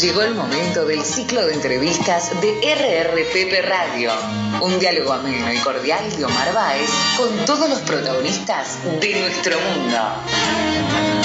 Llegó el momento del ciclo de entrevistas de RRPP Radio. Un diálogo ameno y cordial de Omar Báez con todos los protagonistas de nuestro mundo.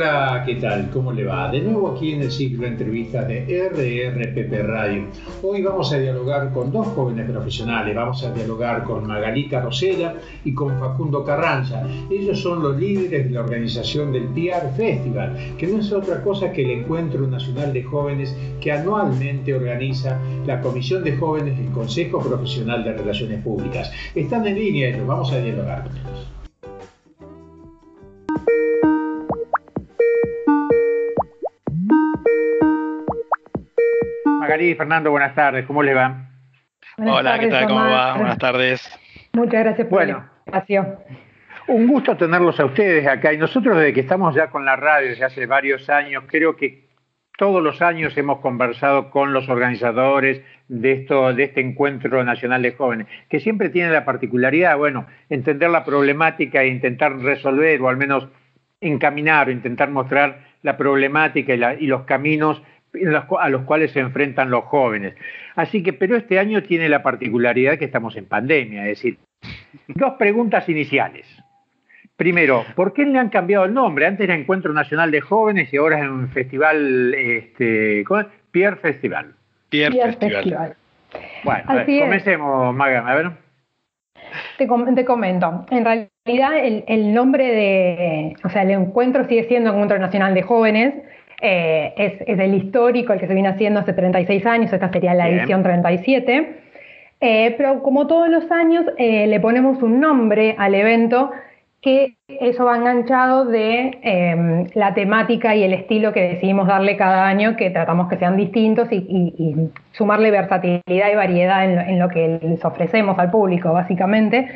Hola, ¿qué tal? ¿Cómo le va? De nuevo aquí en el ciclo de entrevistas de RRPP Radio. Hoy vamos a dialogar con dos jóvenes profesionales. Vamos a dialogar con Magalita Rosela y con Facundo Carranza. Ellos son los líderes de la organización del PR Festival, que no es otra cosa que el Encuentro Nacional de Jóvenes que anualmente organiza la Comisión de Jóvenes del Consejo Profesional de Relaciones Públicas. Están en línea ellos, vamos a dialogar con ellos. Fernando, buenas tardes, ¿cómo le va? Hola, ¿qué tal? ¿Cómo va? Buenas tardes. Muchas gracias por bueno, la invitación. Un gusto tenerlos a ustedes acá y nosotros desde que estamos ya con la radio desde hace varios años, creo que todos los años hemos conversado con los organizadores de, esto, de este encuentro nacional de jóvenes, que siempre tiene la particularidad, bueno, entender la problemática e intentar resolver o al menos encaminar o intentar mostrar la problemática y los caminos a los cuales se enfrentan los jóvenes. Así que, pero este año tiene la particularidad que estamos en pandemia, es decir, dos preguntas iniciales. Primero, ¿por qué le han cambiado el nombre? Antes era Encuentro Nacional de Jóvenes y ahora es un festival, este, Pierre Festival. Pierre, Festival. Bueno, comencemos, Maga, a ver. Te, te, comento, en realidad el, el nombre de, o sea, el encuentro sigue siendo Encuentro Nacional de Jóvenes, eh, es, el histórico, el que se viene haciendo hace 36 años, esta sería la edición 37. Eh, pero como todos los años, eh, le ponemos un nombre al evento que eso va enganchado de em, la temática y el estilo que decidimos darle cada año, que tratamos que sean distintos y, sumarle versatilidad y variedad en lo, que les ofrecemos al público, básicamente.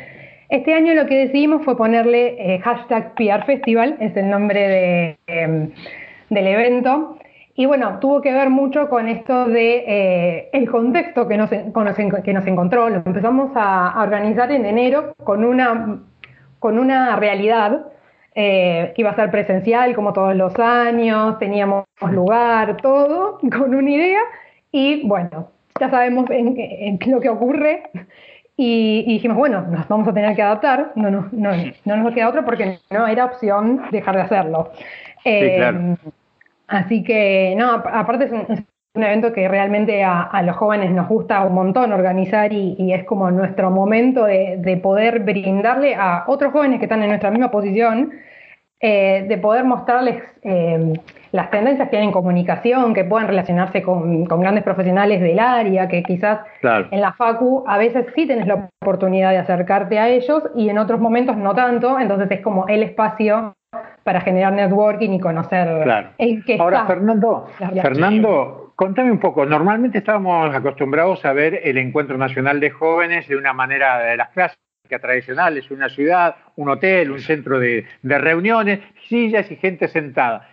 Este año lo que decidimos fue ponerle hashtag PR Festival, es el nombre de em, del evento. Y bueno, tuvo que ver mucho con esto de eh, el contexto que nos, que nos encontró. Lo empezamos a, organizar en enero con una, con una realidad eh, que iba a ser presencial como todos los años, teníamos lugar, todo, con una idea. Y bueno, ya sabemos en, lo que ocurre. Y, dijimos, bueno, nos vamos a tener que adaptar. No, no, no, no nos queda otro porque no era opción dejar de hacerlo. Eh, así que, no, aparte es un, evento que realmente a, los jóvenes nos gusta un montón organizar y, es como nuestro momento de, poder brindarle a otros jóvenes que están en nuestra misma posición, eh, de poder mostrarles eh, las tendencias que hay en comunicación, que puedan relacionarse con, grandes profesionales del área, que quizás en la FACU a veces sí tienes la oportunidad de acercarte a ellos y en otros momentos no tanto, entonces es como el espacio para generar networking y conocer claro. Ahora, Fernando, Fernando, contame un poco. Normalmente estábamos acostumbrados a ver el Encuentro Nacional de Jóvenes de una manera de las clásicas tradicionales, una ciudad, un hotel, un centro de, de reuniones, sillas y gente sentada.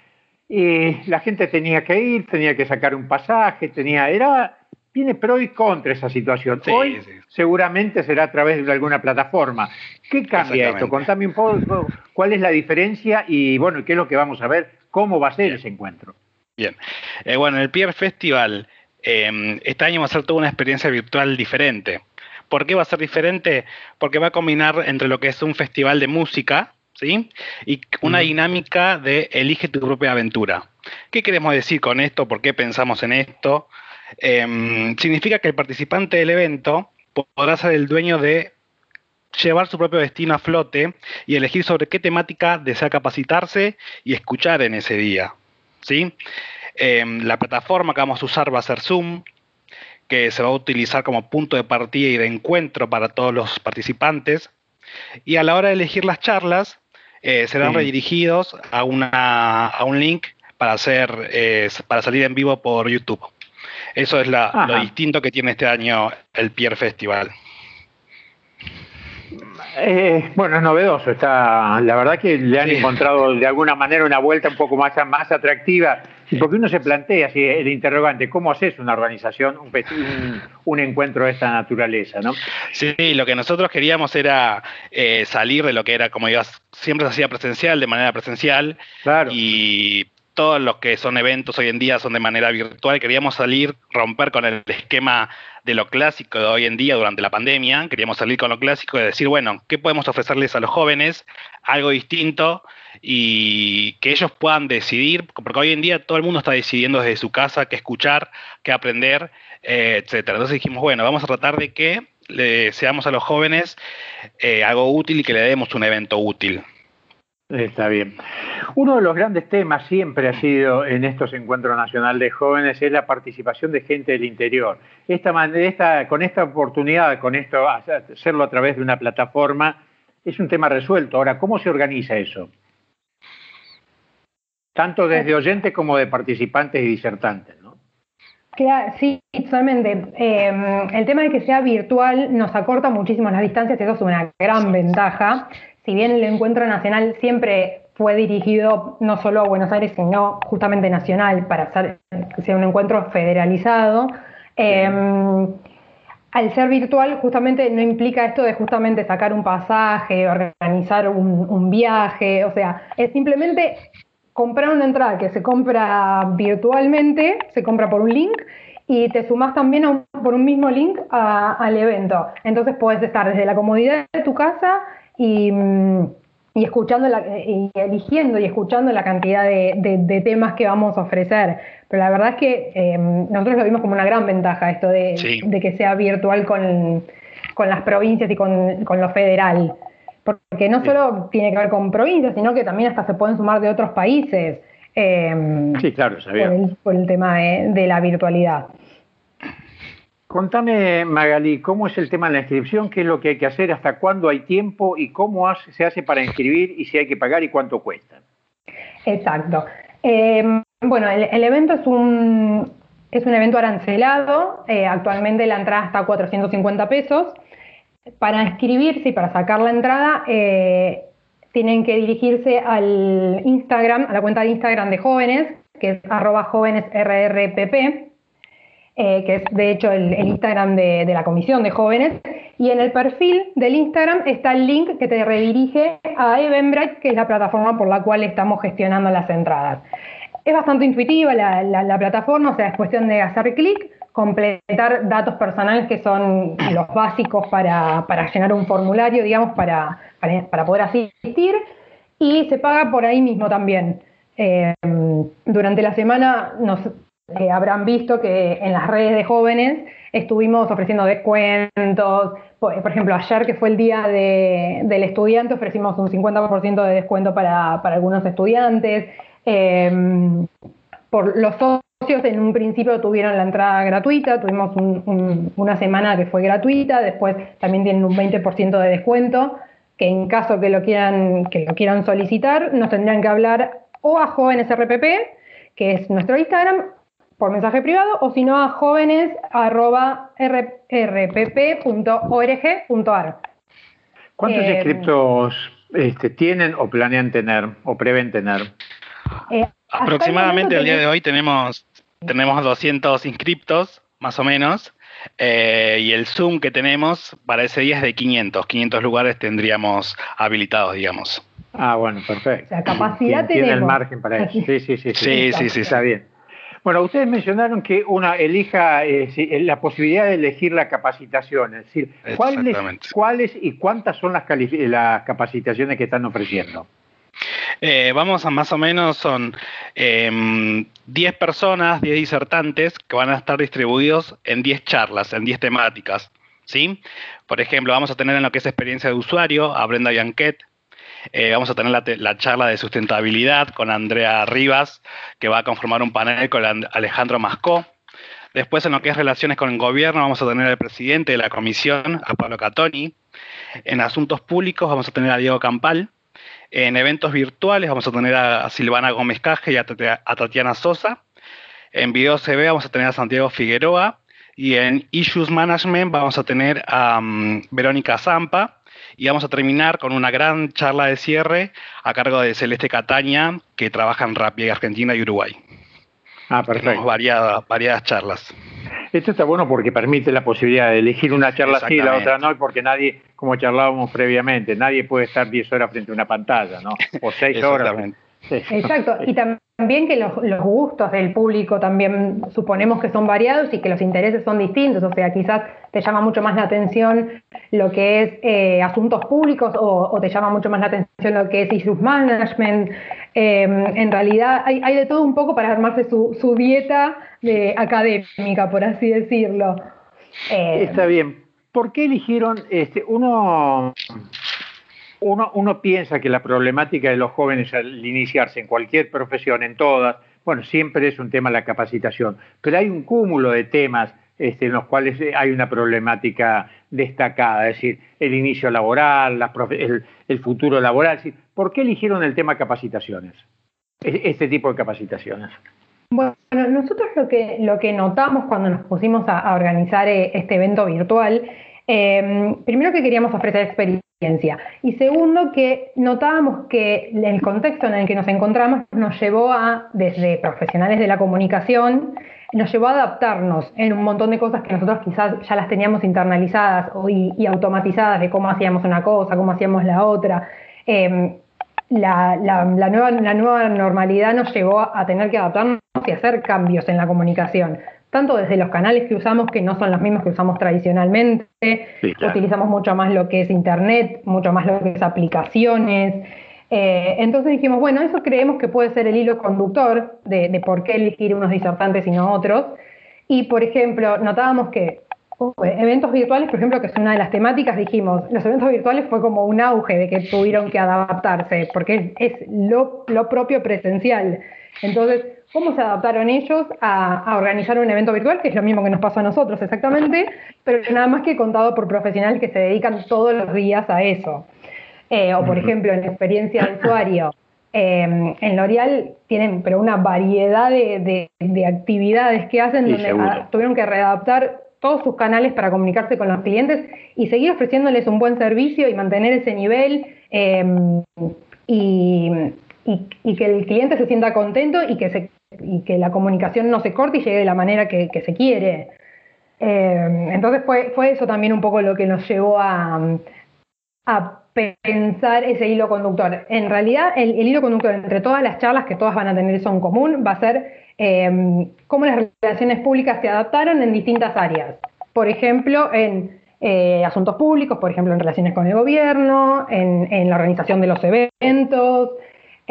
Y la gente tenía que ir, tenía que sacar un pasaje, tenía, era tiene pro y contra esa situación. Hoy seguramente será a través de alguna plataforma. ¿Qué cambia esto? Contame un poco cuál es la diferencia y bueno, qué es lo que vamos a ver, cómo va a ser ese encuentro. Bien, eh, bueno, el Pierre Festival em, este año va a ser toda una experiencia virtual diferente. ¿Por qué va a ser diferente? Porque va a combinar entre lo que es un festival de música, ¿sí? Y una dinámica de elige tu propia aventura. ¿Qué queremos decir con esto? ¿Por qué pensamos en esto? Em, significa que el participante del evento podrá ser el dueño de llevar su propio destino a flote y elegir sobre qué temática desea capacitarse y escuchar en ese día. ¿sí? Em, la plataforma que vamos a usar va a ser Zoom, que se va a utilizar como punto de partida y de encuentro para todos los participantes. Y a la hora de elegir las charlas, eh, serán redirigidos a, una, a un link para, hacer, eh, para salir en vivo por YouTube. Eso es lo distinto que tiene este año el Pierre Festival. Eh, bueno, es novedoso. Está, la verdad que le han encontrado de alguna manera una vuelta un poco más, más atractiva Y porque uno se plantea así el interrogante, ¿cómo haces una organización, un, encuentro de esta naturaleza? ¿no? Sí, lo que nosotros queríamos era eh, salir de lo que era, como digas, siempre se hacía presencial, de manera presencial. Claro. Y todos los que son eventos hoy en día son de manera virtual. Queríamos salir, romper con el esquema de lo clásico de hoy en día durante la pandemia. Queríamos salir con lo clásico y decir, bueno, ¿qué podemos ofrecerles a los jóvenes? Algo distinto y que ellos puedan decidir, porque hoy en día todo el mundo está decidiendo desde su casa qué escuchar, qué aprender, eh, etcétera. Entonces dijimos, bueno, vamos a tratar de que le seamos a los jóvenes eh, algo útil y que le demos un evento útil. Está bien. Uno de los grandes temas siempre ha sido en estos encuentros nacionales de jóvenes es la participación de gente del interior. Esta, con esta oportunidad, con esto, hacerlo a través de una plataforma, es un tema resuelto. Ahora, ¿cómo se organiza eso? Tanto desde oyentes como de participantes y disertantes, ¿no? Sí, totalmente. Em, el tema de que sea virtual nos acorta muchísimo las distancias eso es una gran ventaja si bien el encuentro nacional siempre fue dirigido no solo a Buenos Aires, sino justamente nacional, para hacer, que sea un encuentro federalizado, em, al ser virtual justamente no implica esto de justamente sacar un pasaje, organizar un, viaje, o sea, es simplemente comprar una entrada que se compra virtualmente, se compra por un link y te sumas también por un mismo link al evento. Entonces puedes estar desde la comodidad de tu casa y, mm, y escuchando la, y eligiendo y escuchando la cantidad de, temas que vamos a ofrecer. Pero la verdad es que eh, nosotros lo vimos como una gran ventaja esto de, que sea virtual con, las provincias y con, lo federal. Porque no solo tiene que ver con provincias, sino que también hasta se pueden sumar de otros países. Eh, sí, claro, sabía. Por, el, por el tema de la virtualidad. Contame, Magali, ¿cómo es el tema de la inscripción? ¿Qué es lo que hay que hacer? ¿Hasta cuándo hay tiempo? ¿Y cómo se hace para inscribir? ¿Y si hay que pagar y cuánto cuesta? Exacto. Em, bueno, el, evento es un, es un evento arancelado. Eh, actualmente la entrada está a 450 pesos. Para inscribirse y para sacar la entrada, eh, tienen que dirigirse al Instagram, a la cuenta de Instagram de jóvenes, que es arroba jóvenesrrpp eh, que es de hecho el, Instagram de, la Comisión de Jóvenes, y en el perfil del Instagram está el link que te redirige a Eventbrite, que es la plataforma por la cual estamos gestionando las entradas. Es bastante intuitiva la, plataforma, o sea, es cuestión de hacer clic, completar datos personales que son los básicos para, llenar un formulario, digamos, para, para, poder asistir, y se paga por ahí mismo también. Eh, durante la semana nos, habrán visto que en las redes de jóvenes estuvimos ofreciendo descuentos. Por, ejemplo, ayer que fue el día del estudiante, ofrecimos un 50% de descuento para, algunos estudiantes. Em, por los socios en un principio tuvieron la entrada gratuita, tuvimos una semana que fue gratuita, después también tienen un 20% de descuento, que en caso que lo quieran, que lo quieran solicitar, nos tendrían que hablar o a jóvenes RPP, que es nuestro Instagram, por mensaje privado o si no a jóvenes.rpp.org.ar. ¿Cuántos eh, inscriptos este, tienen o planean tener o prevén tener? Eh, Aproximadamente al día de hoy tenemos, tenemos 200 inscriptos, más o menos, eh, y el Zoom que tenemos para ese día es de 500. 500 lugares tendríamos habilitados, digamos. Ah, bueno, perfecto. La capacidad tenemos. Tiene el margen para eso. Sí, sí, sí. Sí, sí, sí, está bien. Bueno, ustedes mencionaron que una elija eh, eh, la posibilidad de elegir la capacitación, es decir, ¿cuáles, ¿cuáles y cuántas son las, las capacitaciones que están ofreciendo? Eh, vamos a más o menos, son 10 em, personas, 10 disertantes que van a estar distribuidos en 10 charlas, en 10 temáticas. ¿sí? Por ejemplo, vamos a tener en lo que es experiencia de usuario a Brenda Yanquet, eh, vamos a tener la, charla de sustentabilidad con Andrea Rivas, que va a conformar un panel con Alejandro Mascó. Después, en lo que es relaciones con el gobierno, vamos a tener al presidente de la comisión, a Pablo Catoni. En asuntos públicos vamos a tener a Diego Campal. En eventos virtuales vamos a tener a, Silvana Gómez Caje y a, Tatiana Sosa. En video CB vamos a tener a Santiago Figueroa. Y en Issues Management vamos a tener a mm, Verónica Zampa y vamos a terminar con una gran charla de cierre a cargo de Celeste Cataña, que trabaja en Rappi Argentina y Uruguay. Ah, perfecto. Tenemos variadas, variadas charlas. Esto está bueno porque permite la posibilidad de elegir una charla sí y la otra no, porque nadie, como charlábamos previamente, nadie puede estar 10 horas frente a una pantalla, ¿no? O 6 horas. Exacto, y también que los, gustos del público también suponemos que son variados y que los intereses son distintos, o sea, quizás te llama mucho más la atención lo que es eh, asuntos públicos o, te llama mucho más la atención lo que es issues management. Em, en realidad hay, de todo un poco para armarse su, dieta de académica, por así decirlo. Está bien. ¿Por qué eligieron este, uno uno, piensa que la problemática de los jóvenes al iniciarse en cualquier profesión, en todas, bueno, siempre es un tema la capacitación, pero hay un cúmulo de temas este, en los cuales hay una problemática destacada, es decir, el inicio laboral, el, futuro laboral. ¿Por qué eligieron el tema capacitaciones? E, este tipo de capacitaciones. Bueno, nosotros lo que, lo que notamos cuando nos pusimos a, organizar eh, este evento virtual, eh, primero que queríamos ofrecer y segundo, que notábamos que el contexto en el que nos encontramos nos llevó a, desde profesionales de la comunicación, nos llevó a adaptarnos en un montón de cosas que nosotros quizás ya las teníamos internalizadas y, automatizadas de cómo hacíamos una cosa, cómo hacíamos la otra. Em, la, nueva, la nueva normalidad nos llevó a tener que adaptarnos y hacer cambios en la comunicación tanto desde los canales que usamos, que no son los mismos que usamos tradicionalmente, utilizamos mucho más lo que es Internet, mucho más lo que es aplicaciones. Eh, entonces dijimos, bueno, eso creemos que puede ser el hilo conductor de, por qué elegir unos disertantes y no otros. Y, por ejemplo, notábamos que uh, eventos virtuales, por ejemplo, que es una de las temáticas, dijimos, los eventos virtuales fue como un auge de que tuvieron que adaptarse, porque es, lo, lo propio presencial. Entonces, cómo se adaptaron ellos a, organizar un evento virtual, que es lo mismo que nos pasó a nosotros exactamente, pero nada más que contado por profesionales que se dedican todos los días a eso. Eh, o por ejemplo, en experiencia de usuario, em, en L'Oreal tienen pero una variedad de, actividades que hacen donde tuvieron que readaptar todos sus canales para comunicarse con los clientes y seguir ofreciéndoles un buen servicio y mantener ese nivel. Em, y, y, que el cliente se sienta contento y que se y que la comunicación no se corte y llegue de la manera que, se quiere. Eh, entonces fue, fue eso también un poco lo que nos llevó a, a pensar ese hilo conductor. En realidad, el, hilo conductor entre todas las charlas que todas van a tener eso en común va a ser eh, cómo las relaciones públicas se adaptaron en distintas áreas. Por ejemplo, en eh, asuntos públicos, por ejemplo, en relaciones con el gobierno, en, en la organización de los eventos,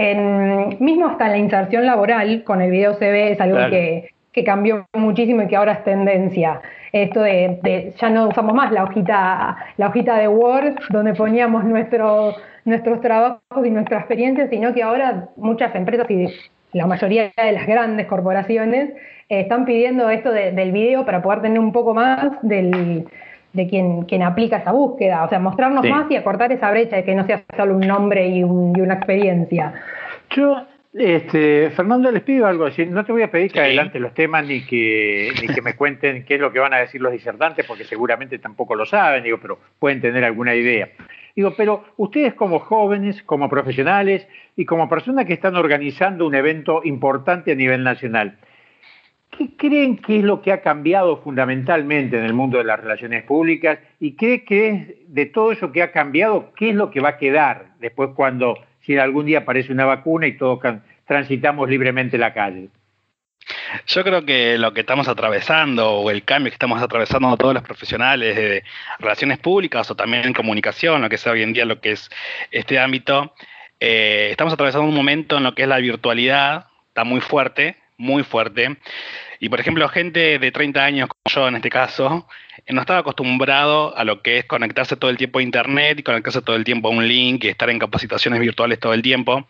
en, mismo hasta la inserción laboral con el video se ve, es algo que, cambió muchísimo y que ahora es tendencia. Esto de, ya no usamos más la hojita, la hojita de Word donde poníamos nuestros trabajos y nuestra experiencia, sino que ahora muchas empresas y la mayoría de las grandes corporaciones eh, están pidiendo esto del video para poder tener un poco más del, de quien, quien aplica esa búsqueda, o sea, mostrarnos más y acortar esa brecha de que no sea solo un nombre y, una experiencia. Yo, este, Fernando, les pido algo, así, no te voy a pedir que adelante los temas ni que, ni que me cuenten qué es lo que van a decir los disertantes, porque seguramente tampoco lo saben, digo, pero pueden tener alguna idea. Digo, pero ustedes como jóvenes, como profesionales y como personas que están organizando un evento importante a nivel nacional, ¿Qué creen que es lo que ha cambiado fundamentalmente en el mundo de las relaciones públicas? ¿Y cree que de todo eso que ha cambiado, qué es lo que va a quedar después cuando, si algún día aparece una vacuna y todos transitamos libremente la calle? Yo creo que lo que estamos atravesando o el cambio que estamos atravesando todos los profesionales de relaciones públicas o también en comunicación, lo que sea hoy en día lo que es este ámbito, eh, estamos atravesando un momento en lo que es la virtualidad, está muy fuerte, muy fuerte. Y por ejemplo, gente de 30 años, como yo en este caso, eh, no estaba acostumbrado a lo que es conectarse todo el tiempo a Internet y conectarse todo el tiempo a un link y estar en capacitaciones virtuales todo el tiempo.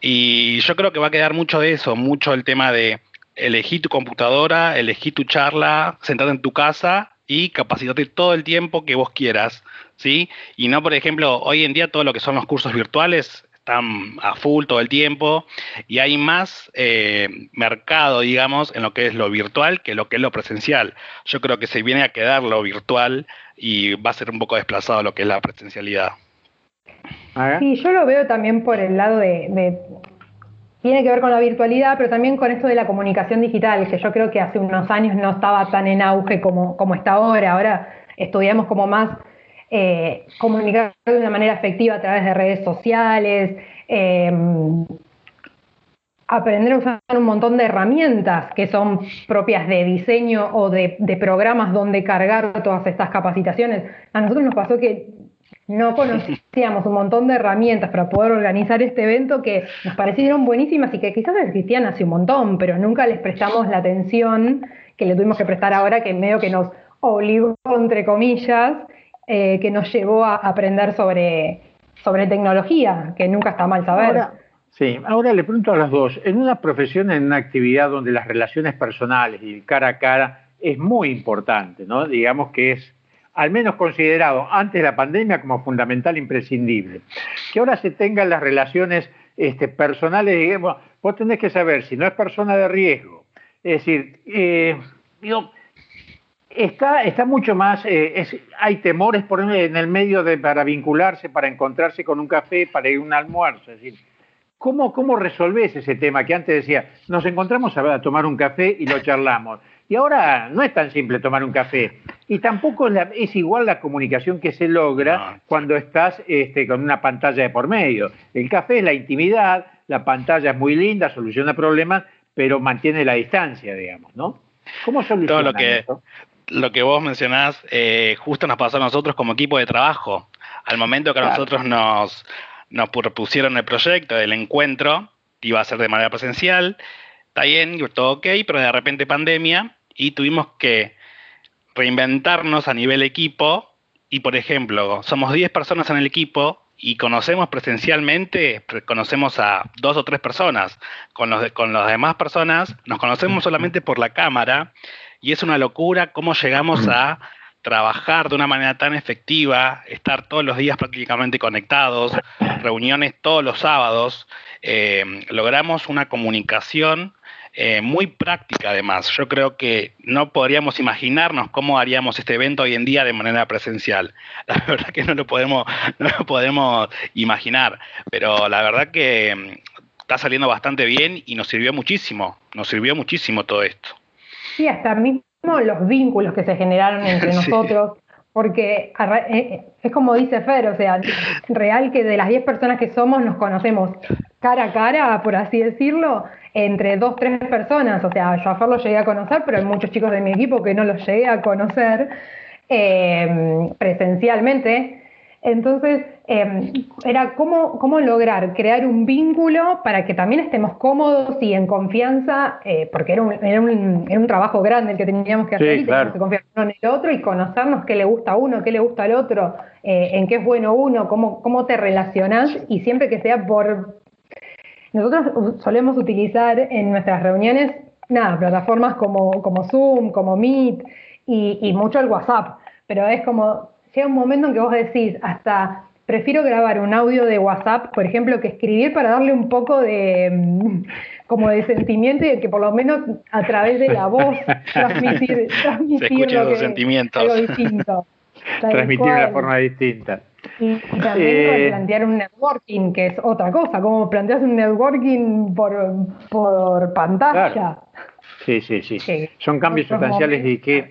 Y yo creo que va a quedar mucho de eso, mucho el tema de elegir tu computadora, elegir tu charla, sentarte en tu casa y capacitarte todo el tiempo que vos quieras, ¿sí? Y no, por ejemplo, hoy en día todo lo que son los cursos virtuales están a full todo el tiempo y hay más eh, mercado, digamos, en lo que es lo virtual que lo que es lo presencial. Yo creo que se viene a quedar lo virtual y va a ser un poco desplazado lo que es la presencialidad. Sí, yo lo veo también por el lado de, tiene que ver con la virtualidad, pero también con esto de la comunicación digital, que yo creo que hace unos años no estaba tan en auge como, como está ahora. Ahora estudiamos como más eh, comunicar de una manera efectiva a través de redes sociales, eh, aprender a usar un montón de herramientas que son propias de diseño o de, programas donde cargar todas estas capacitaciones. A nosotros nos pasó que no conocíamos un montón de herramientas para poder organizar este evento que nos parecieron buenísimas y que quizás existían hace un montón, pero nunca les prestamos la atención que le tuvimos que prestar ahora, que medio que nos obligó, entre comillas, eh, que nos llevó a aprender sobre, sobre tecnología, que nunca está mal saber. Sí, ahora le pregunto a las dos, en una profesión, en una actividad donde las relaciones personales y el cara a cara es muy importante, ¿no? Digamos que es al menos considerado antes de la pandemia como fundamental, imprescindible. Que ahora se tengan las relaciones este, personales, digamos, vos tenés que saber si no es persona de riesgo. Es decir, eh, está, está mucho más, eh, hay temores por en el medio de, para vincularse, para encontrarse con un café, para ir a un almuerzo. Es decir, ¿Cómo, ¿Cómo resolvés ese tema que antes decía, nos encontramos a, tomar un café y lo charlamos? Y ahora no es tan simple tomar un café. Y tampoco es, igual la comunicación que se logra cuando estás este, con una pantalla de por medio. El café es la intimidad, la pantalla es muy linda, soluciona problemas, pero mantiene la distancia, digamos, ¿no? ¿Cómo soluciona Todo lo que, Lo que vos mencionás, eh, justo nos pasó a nosotros como equipo de trabajo. Al momento que a nosotros nos, nos propusieron el proyecto del encuentro, iba a ser de manera presencial, está bien, todo ok, pero de repente pandemia y tuvimos que reinventarnos a nivel equipo y, por ejemplo, somos 10 personas en el equipo y conocemos presencialmente, conocemos a dos o tres personas. Con, los, con las demás personas nos conocemos solamente por la cámara y es una locura cómo llegamos a trabajar de una manera tan efectiva, estar todos los días prácticamente conectados, reuniones todos los sábados, eh, logramos una comunicación eh, muy práctica además. Yo creo que no podríamos imaginarnos cómo haríamos este evento hoy en día de manera presencial. La verdad que no lo podemos, no lo podemos imaginar, pero la verdad que mm, está saliendo bastante bien y nos sirvió muchísimo, nos sirvió muchísimo todo esto. Sí, hasta mí los vínculos que se generaron entre nosotros, porque eh, eh, es como dice Fer, o sea, real que de las 10 personas que somos nos conocemos cara a cara, por así decirlo, entre dos, tres personas, o sea, yo a Fer lo llegué a conocer, pero hay muchos chicos de mi equipo que no los llegué a conocer eh, presencialmente, entonces, em, era cómo, cómo, lograr crear un vínculo para que también estemos cómodos y en confianza, eh, porque era un, era, un, era un, trabajo grande el que teníamos que hacer y teníamos que confiar uno en el otro y conocernos qué le gusta a uno, qué le gusta al otro, eh, en qué es bueno uno, cómo, cómo te relacionás y siempre que sea por... Nosotros solemos utilizar en nuestras reuniones, nada, plataformas como, como Zoom, como Meet y, y mucho el WhatsApp, pero es como llega un momento en que vos decís, hasta prefiero grabar un audio de WhatsApp, por ejemplo, que escribir para darle un poco de mm, como de sentimiento y que por lo menos a través de la voz transmitir, transmitir lo que, sentimientos. algo distinto. transmitir de una forma distinta. Y, también eh, plantear un networking, que es otra cosa, como planteas un networking por, por pantalla. Sí, sí, sí, Son cambios sustanciales y que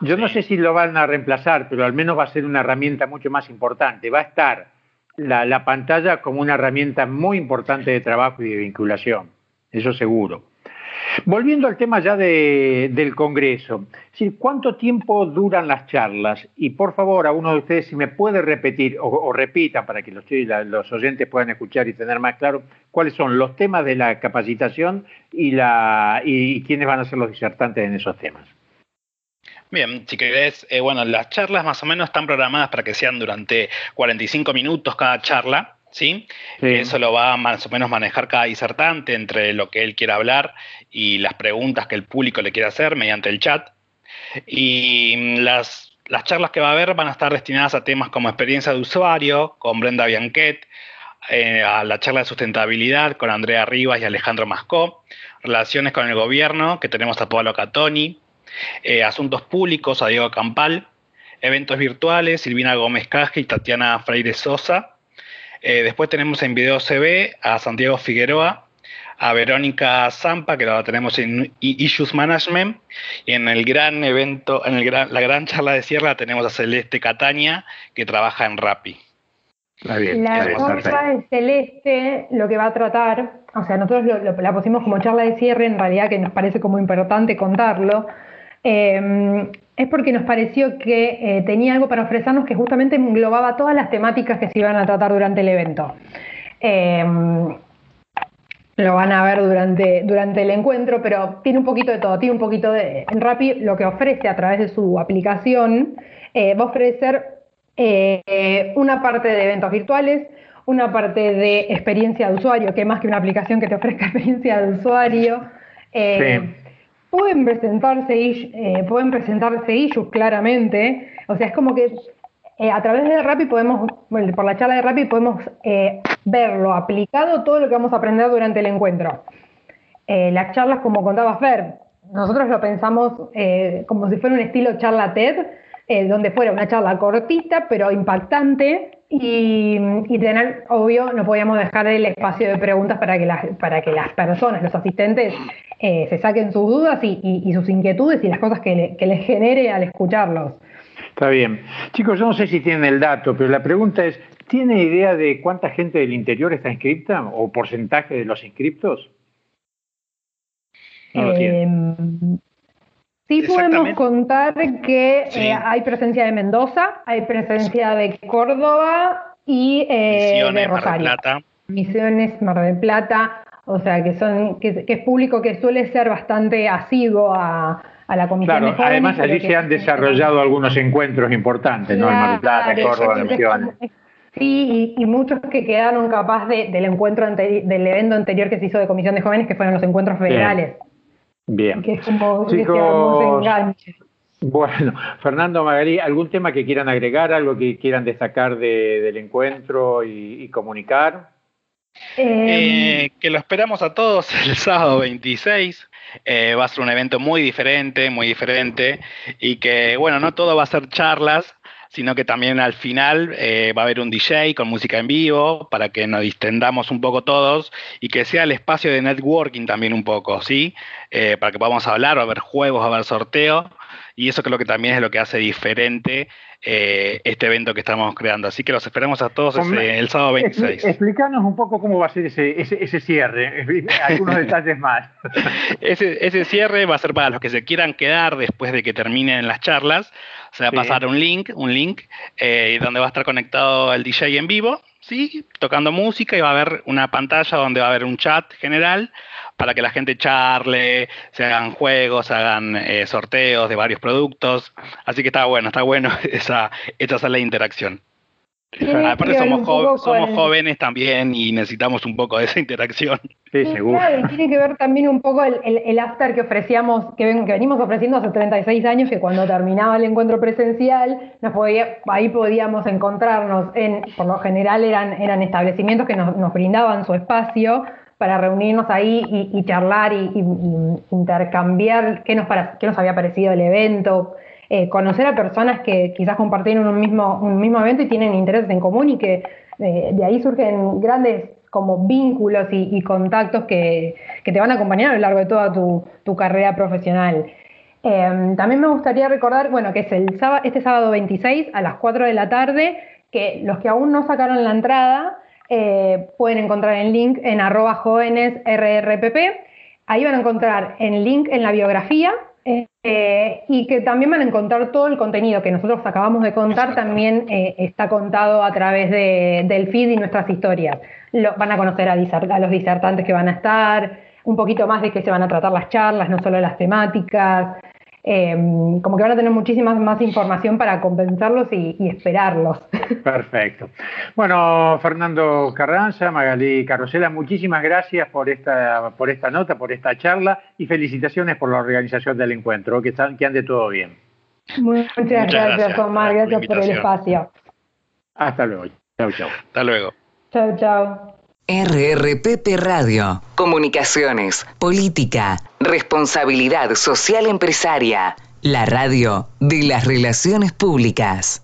yo no sé si lo van a reemplazar, pero al menos va a ser una herramienta mucho más importante. Va a estar la, pantalla como una herramienta muy importante de trabajo y de vinculación, eso seguro. Volviendo al tema ya del Congreso, ¿cuánto tiempo duran las charlas? Y por favor, a uno de ustedes, si me puede repetir o, repita para que los, los, oyentes puedan escuchar y tener más claro cuáles son los temas de la capacitación y, la, y quiénes van a ser los disertantes en esos temas. Bien, si querés, eh, bueno, las charlas más o menos están programadas para que sean durante 45 minutos cada charla, ¿sí? Eso lo va a más o menos manejar cada disertante entre lo que él quiera hablar y las preguntas que el público le quiera hacer mediante el chat. Y mm, las, las charlas que va a haber van a estar destinadas a temas como experiencia de usuario, con Brenda Bianquet, eh, a la charla de sustentabilidad con Andrea Rivas y Alejandro Mascó, relaciones con el gobierno, que tenemos a Pablo Catoni, eh, asuntos Públicos a Diego Campal, Eventos Virtuales, Silvina Gómez Caje y Tatiana Freire Sosa. Eh, después tenemos en Video CB a Santiago Figueroa, a Verónica Zampa, que la tenemos en Issues Management, y en el gran evento, en el gran, la gran charla de cierre tenemos a Celeste Cataña, que trabaja en Rappi. la charla de Celeste lo que va a tratar, o sea, nosotros la pusimos como charla de cierre, en realidad que nos parece como importante contarlo, eh, es porque nos pareció que eh, tenía algo para ofrecernos que justamente englobaba todas las temáticas que se iban a tratar durante el evento. Eh, lo van a ver durante, durante el encuentro, pero tiene un poquito de todo. Tiene un poquito de. En Rappi lo que ofrece a través de su aplicación va a ofrecer una parte de eventos virtuales, una parte de experiencia de usuario, que más que una aplicación que te ofrezca experiencia de usuario. Sí pueden presentarse, eh, pueden presentarse issues claramente. O sea, es como que eh, a través de Rappi podemos, por la charla de Rappi podemos eh, verlo aplicado todo lo que vamos a aprender durante el encuentro. Eh, las charlas, como contaba Fer, nosotros lo pensamos como si fuera un estilo charla TED, donde fuera una charla cortita pero impactante y, tener, obvio, no podíamos dejar el espacio de preguntas para que las, para que las personas, los asistentes, eh, se saquen sus dudas y, sus inquietudes y las cosas que, les genere al escucharlos. Está bien. Chicos, yo no sé si tienen el dato, pero la pregunta es, ¿tiene idea de cuánta gente del interior está inscripta o porcentaje de los inscriptos? No lo em, Sí podemos contar que eh, hay presencia de Mendoza, hay presencia de Córdoba y eh, de Rosario. Mar del Plata. Misiones, Mar del Plata, o sea que son que, es público que suele ser bastante asiduo a, la comisión de jóvenes, Además allí se han desarrollado algunos encuentros importantes, ¿no? En Mar del Plata, Córdoba, Misiones. Sí, y, muchos que quedaron capaz del encuentro del evento anterior que se hizo de comisión de jóvenes, que fueron los encuentros federales. Bien. Que es como Chicos, enganche. Bueno, Fernando Magalí, ¿algún tema que quieran agregar, algo que quieran destacar del encuentro y, comunicar? Eh, que lo esperamos a todos el sábado 26. Eh, va a ser un evento muy diferente, muy diferente. Y que, bueno, no todo va a ser charlas, sino que también al final eh, va a haber un DJ con música en vivo para que nos distendamos un poco todos y que sea el espacio de networking también un poco, ¿sí? Eh, para que podamos hablar, va a haber juegos, va a haber sorteo y eso creo que también es lo que hace diferente eh, este evento que estamos creando. Así que los esperamos a todos el sábado 26. Explícanos un poco cómo va a ser ese, ese, cierre, algunos detalles más. ese, ese cierre va a ser para los que se quieran quedar después de que terminen las charlas. Se va a pasar un link, un link eh, donde va a estar conectado el DJ en vivo, ¿sí? tocando música y va a haber una pantalla donde va a haber un chat general para que la gente charle, se hagan juegos, se hagan eh, sorteos de varios productos. Así que está bueno, está bueno esa, esa sala de interacción. Aparte somos, somos jóvenes también y necesitamos un poco de esa interacción. Sí, seguro. tiene que ver también un poco el, after que ofrecíamos, que, venimos ofreciendo hace 36 años, que cuando terminaba el encuentro presencial, nos podía, ahí podíamos encontrarnos en, por lo general eran, eran establecimientos que nos, brindaban su espacio para reunirnos ahí y, charlar y, intercambiar qué nos, qué nos había parecido el evento, eh, conocer a personas que quizás compartieron un mismo, un mismo evento y tienen intereses en común y que eh, de ahí surgen grandes como vínculos y, contactos que, te van a acompañar a lo largo de toda tu, carrera profesional. Em, también me gustaría recordar, bueno, que es el este sábado 26 a las 4 de la tarde, que los que aún no sacaron la entrada eh, pueden encontrar el link en arroba jóvenes rrpp. Ahí van a encontrar el link en la biografía eh, y que también van a encontrar todo el contenido que nosotros acabamos de contar, también eh, está contado a través del feed y nuestras historias. van a conocer a, a, los disertantes que van a estar, un poquito más de qué se van a tratar las charlas, no solo las temáticas, Em, como que van a tener muchísima más información para compensarlos y, esperarlos. Perfecto. Bueno, Fernando Carranza, Magalí Carrosela, muchísimas gracias por esta, por esta nota, por esta charla y felicitaciones por la organización del encuentro, que, que ande todo bien. Muchas, gracias, Omar, gracias por el espacio. Hasta luego. Chao, chao. Hasta luego. Chao, chao. RRPP Radio. Comunicaciones, política, responsabilidad social empresaria. La radio de las relaciones públicas.